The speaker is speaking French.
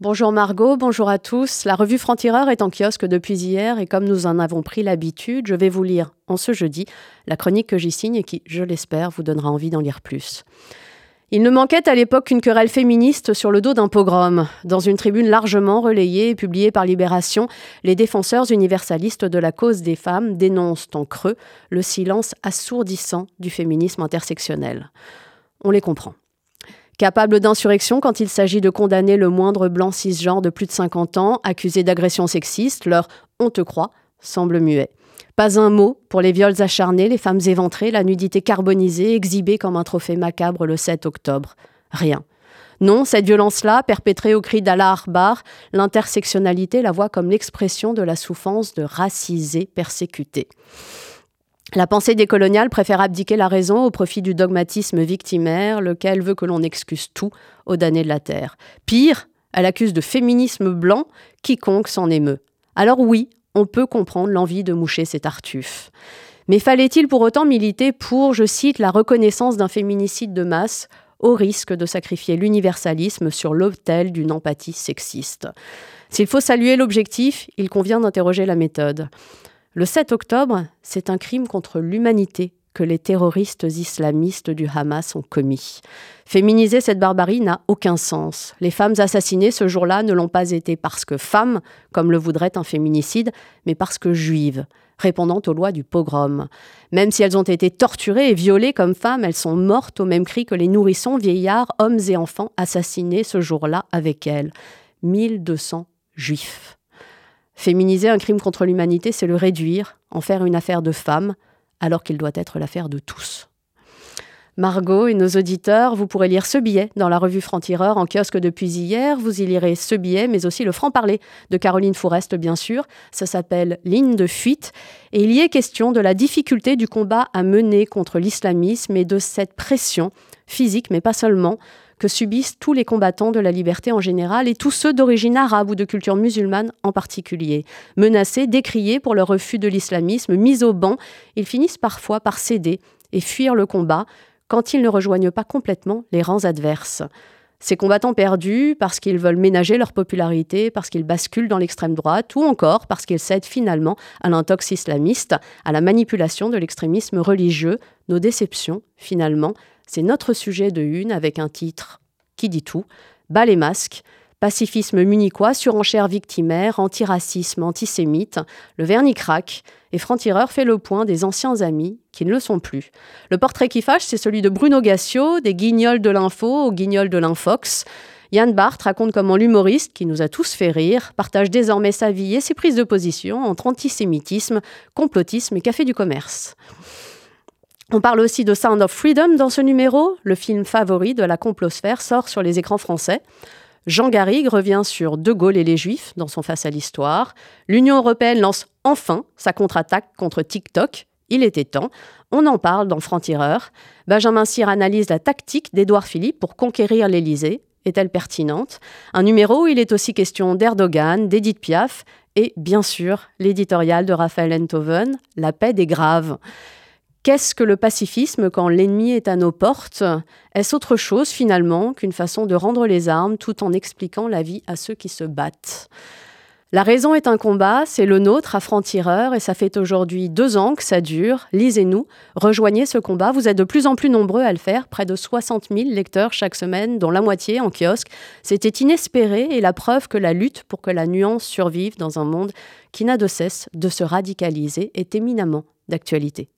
Bonjour Margot, bonjour à tous. La revue Franc-Tireur est en kiosque depuis hier et comme nous en avons pris l'habitude, je vais vous lire en ce jeudi la chronique que j'y signe et qui, je l'espère, vous donnera envie d'en lire plus. Il ne manquait à l'époque qu'une querelle féministe sur le dos d'un pogrom. Dans une tribune largement relayée et publiée par Libération, les défenseurs universalistes de la cause des femmes dénoncent en creux le silence assourdissant du féminisme intersectionnel. On les comprend. Capable d'insurrection quand il s'agit de condamner le moindre blanc cisgenre de plus de 50 ans accusé d'agression sexiste, leur on te croit semble muet. Pas un mot pour les viols acharnés, les femmes éventrées, la nudité carbonisée, exhibée comme un trophée macabre le 7 octobre. Rien. Non, cette violence-là, perpétrée au cri d'Allah Akbar, l'intersectionnalité la voit comme l'expression de la souffrance de racisés persécutés. La pensée décoloniale préfère abdiquer la raison au profit du dogmatisme victimaire, lequel veut que l'on excuse tout aux damnés de la terre. Pire, elle accuse de féminisme blanc quiconque s'en émeut. Alors oui, on peut comprendre l'envie de moucher ces tartuffes. Mais fallait-il pour autant militer pour, je cite, la reconnaissance d'un féminicide de masse au risque de sacrifier l'universalisme sur l'autel d'une empathie sexiste? S'il faut saluer l'objectif, il convient d'interroger la méthode. Le 7 octobre, c'est un crime contre l'humanité que les terroristes islamistes du Hamas ont commis. Féminiser cette barbarie n'a aucun sens. Les femmes assassinées ce jour-là ne l'ont pas été parce que femmes, comme le voudrait un féminicide, mais parce que juives, répondant aux lois du pogrom. Même si elles ont été torturées et violées comme femmes, elles sont mortes au même cri que les nourrissons, vieillards, hommes et enfants assassinés ce jour-là avec elles. 1200 juifs. Féminiser un crime contre l'humanité, c'est le réduire, en faire une affaire de femmes, alors qu'il doit être l'affaire de tous. Margot et nos auditeurs, vous pourrez lire ce billet dans la revue Franc-Tireur en kiosque depuis hier. Vous y lirez ce billet, mais aussi le franc-parler de Caroline Fourest, bien sûr. Ça s'appelle Ligne de fuite. Et il y est question de la difficulté du combat à mener contre l'islamisme et de cette pression physique, mais pas seulement, que subissent tous les combattants de la liberté en général et tous ceux d'origine arabe ou de culture musulmane en particulier. Menacés, décriés pour leur refus de l'islamisme, mis au banc, ils finissent parfois par céder et fuir le combat quand ils ne rejoignent pas complètement les rangs adverses. Ces combattants perdus parce qu'ils veulent ménager leur popularité, parce qu'ils basculent dans l'extrême droite, ou encore parce qu'ils cèdent finalement à l'intox islamiste, à la manipulation de l'extrémisme religieux, nos déceptions, finalement, c'est notre sujet de une avec un titre qui dit tout, Bas les masques, pacifisme munichois, surenchère victimaire, antiracisme, antisémite, le vernis craque, et Franc-Tireur fait le point des anciens amis qui ne le sont plus. Le portrait qui fâche, c'est celui de Bruno Gassio, des guignols de l'info aux guignols de l'infox. Yann Barth raconte comment l'humoriste, qui nous a tous fait rire, partage désormais sa vie et ses prises de position entre antisémitisme, complotisme et café du commerce. On parle aussi de Sound of Freedom dans ce numéro. Le film favori de la complosphère sort sur les écrans français. Jean Garrigue revient sur De Gaulle et les Juifs dans son Face à l'Histoire. L'Union européenne lance enfin sa contre-attaque contre TikTok. Il était temps. On en parle dans Franc-Tireur. Benjamin Cyr analyse la tactique d'Édouard Philippe pour conquérir l'Élysée. Est-elle pertinente? Un numéro où il est aussi question d'Erdogan, d'Edith Piaf et, bien sûr, l'éditorial de Raphaël Enthoven, La paix des graves. Qu'est-ce que le pacifisme quand l'ennemi est à nos portes? Est-ce autre chose finalement qu'une façon de rendre les armes tout en expliquant la vie à ceux qui se battent? La raison est un combat, c'est le nôtre à franc-tireur et ça fait aujourd'hui deux ans que ça dure. Lisez-nous, rejoignez ce combat. Vous êtes de plus en plus nombreux à le faire, près de 60 000 lecteurs chaque semaine, dont la moitié en kiosque. C'était inespéré et la preuve que la lutte pour que la nuance survive dans un monde qui n'a de cesse de se radicaliser est éminemment d'actualité.